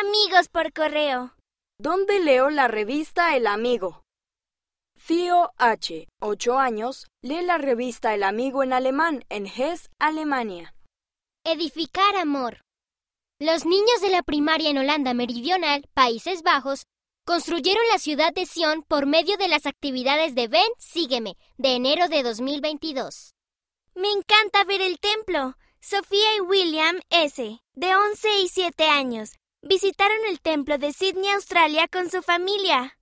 Amigos por correo. ¿Dónde leo la revista El Amigo? Theo H., 8 años, lee la revista El Amigo en alemán en Hesse, Alemania. Edificar amor. Los niños de la primaria en Holanda Meridional, Países Bajos, construyeron la ciudad de Sion por medio de las actividades de Ven, Sígueme, de enero de 2022. Me encanta ver el templo. Sofía y William S., de 11 y 7 años, visitaron el templo de Sydney, Australia, con su familia.